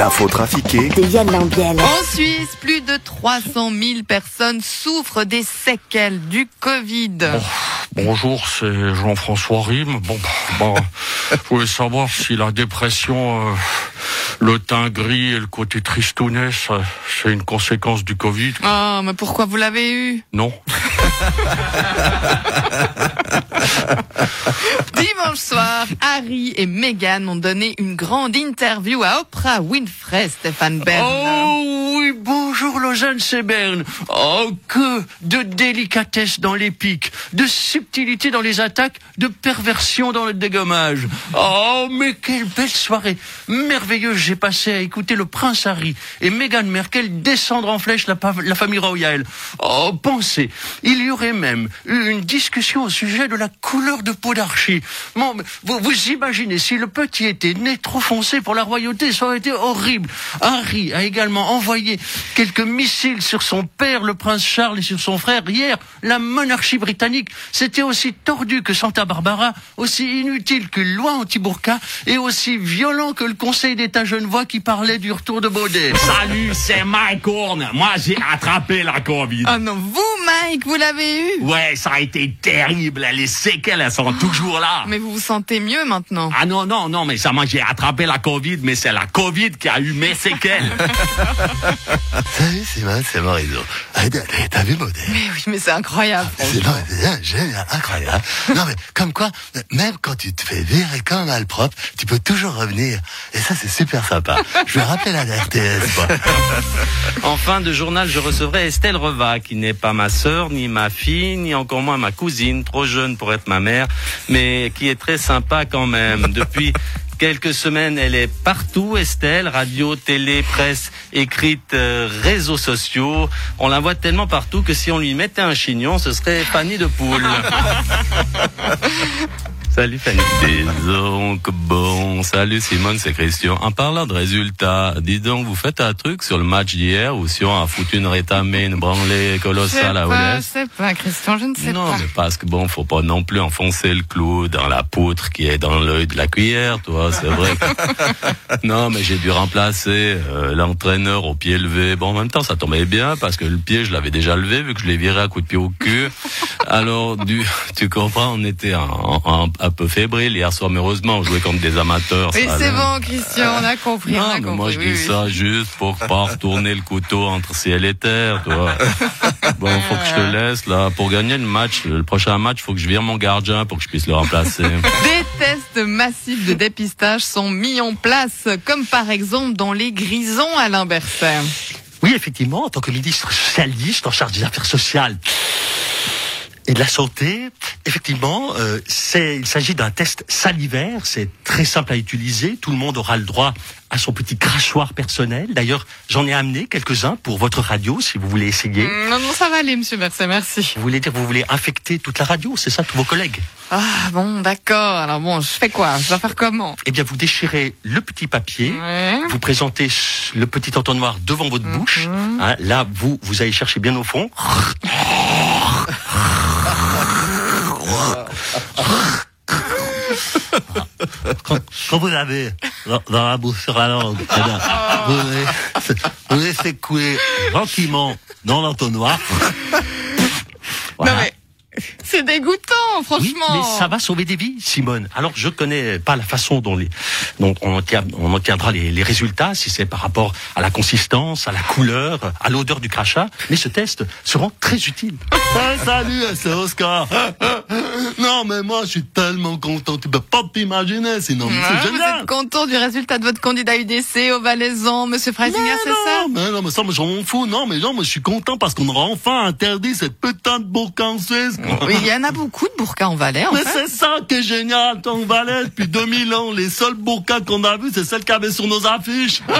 L'info trafiquée de Yann Lambiel. En Suisse, plus de 300 000 personnes souffrent des séquelles du Covid. Bonjour, c'est Jean-François Rime. Bon, bon, je voulais savoir si la dépression, euh, le teint gris et le côté tristounet, c'est une conséquence du Covid. Oh, mais pourquoi vous l'avez eu? Non Dimanche soir, Harry et Meghan ont donné une grande interview à Oprah Winfrey, Stéphane Bern. Oh bonjour Lausanne Seberne. Oh, que de délicatesse dans les pics, de subtilité dans les attaques, de perversion dans le dégommage. Oh, mais quelle belle soirée merveilleuse j'ai passé à écouter le prince Harry et Meghan Merkel descendre en flèche la, famille royale. Oh, pensez, il y aurait même eu une discussion au sujet de la couleur de peau d'Archie. Vous, vous imaginez, si le petit était né trop foncé pour la royauté, ça aurait été horrible. Harry a également envoyé quelques missiles sur son père, le prince Charles, et sur son frère. Hier, la monarchie britannique, c'était aussi tordu que Santa Barbara, aussi inutile qu'une loi anti-burqa, et aussi violent que le Conseil d'État genevois qui parlait du retour de Baudet. Salut, c'est Mike Horn. Moi, j'ai attrapé la Covid. Oh non, vous, Mike, vous l'avez eu Ouais, ça a été terrible. Les séquelles, elles sont toujours là. Mais vous vous sentez mieux maintenant Ah non, non, non, mais ça, moi, j'ai attrapé la Covid, mais c'est la Covid qui a eu mes séquelles. Salut Simone, c'est Morizo. Ah, t'as- T'as vu Baudet Mais oui, mais c'est incroyable. C'est non, mais c'est génial, incroyable. Non mais comme quoi, même quand tu te fais virer comme un malpropre, tu peux toujours revenir. Et ça c'est super sympa. Je vais rappeler la RTS. En fin de journal, je recevrai Estelle Reva, qui n'est pas ma sœur, ni ma fille, ni encore moins ma cousine, trop jeune pour être ma mère, mais qui est très sympa quand même. Depuis quelques semaines, elle est partout, Estelle, radio, télé, presse, écrite, euh, réseaux sociaux. On la voit tellement partout que si on lui mettait un chignon, ce serait Fanny de Poule. Salut Fanny. Dis donc, bon, salut Simone, c'est Christian. En parlant de résultats, dis donc, vous faites un truc sur le match d'hier ou si on a foutu une rétamée, une branlée colossale à pas, je Oles sais pas, Christian, je ne sais non, pas. mais parce que bon, faut pas non plus enfoncer le clou dans la poutre qui est dans l'œil de la cuillère, toi, c'est vrai. que- non, mais j'ai dû remplacer euh, l'entraîneur au pied levé. Bon, en même temps, ça tombait bien parce que le pied, je l'avais déjà levé vu que je l'ai viré à coup de pied au cul. Alors, du, tu comprends, on était en- en- un peu fébrile hier soir, mais heureusement, on jouait contre des amateurs. Ça c'est bon, Christian, on a compris. on Non, a mais compris, moi je oui, dis oui. ça juste pour pas retourner le couteau entre ciel et terre, tu vois. Bon, faut que je te laisse là. Pour gagner le match, le prochain match, faut que je vire mon gardien pour que je puisse le remplacer. Des tests massifs de dépistage sont mis en place, comme par exemple dans les grisons, Alain Berset. Oui, effectivement, en tant que ministre socialiste en charge des affaires sociales et de la santé, effectivement, euh, c'est, il s'agit d'un test salivaire. C'est très simple à utiliser. Tout le monde aura le droit à son petit crachoir personnel. D'ailleurs, j'en ai amené quelques-uns pour votre radio, si vous voulez essayer. Non, non, ça va aller, monsieur Berset, merci. Vous voulez dire, vous voulez infecter toute la radio, c'est ça, tous vos collègues? Ah, bon, d'accord. Alors bon, je fais quoi? Je dois faire comment? Eh bien, vous déchirez le petit papier. Ouais. Vous présentez le petit entonnoir devant votre bouche. Hein, là, vous, vous allez chercher bien au fond. Quand, quand vous avez dans, dans la bouche sur la langue, eh bien, vous, laissez, vous laissez couler gentiment dans l'entonnoir. Voilà. Non mais, c'est dégoûtant, Oui, franchement. mais ça va sauver des vies, Simone. Alors, je connais pas la façon dont, les, dont on, obtient- on obtiendra les, les résultats, si c'est par rapport à la consistance, à la couleur, à l'odeur du crachat, mais ce test sera très utile. salut, c'est Oscar. non mais moi je suis tellement content, tu peux pas t'imaginer, sinon Ah, c'est vous génial. êtes content du résultat de votre candidat UDC au Valaisan, monsieur Freisinger, c'est ça? Non, mais non, mais ça, mais j'en m'en fous. Non, mais non, moi, je suis content parce qu'on aura enfin interdit cette putain de burqa en Suisse. Oui, il y en a beaucoup de burkas en Valais, en Mais c'est ça qui est génial, ton Valais. Depuis 2000 ans, les seuls burqas qu'on a vus, c'est celles qu'il y avait sur nos affiches.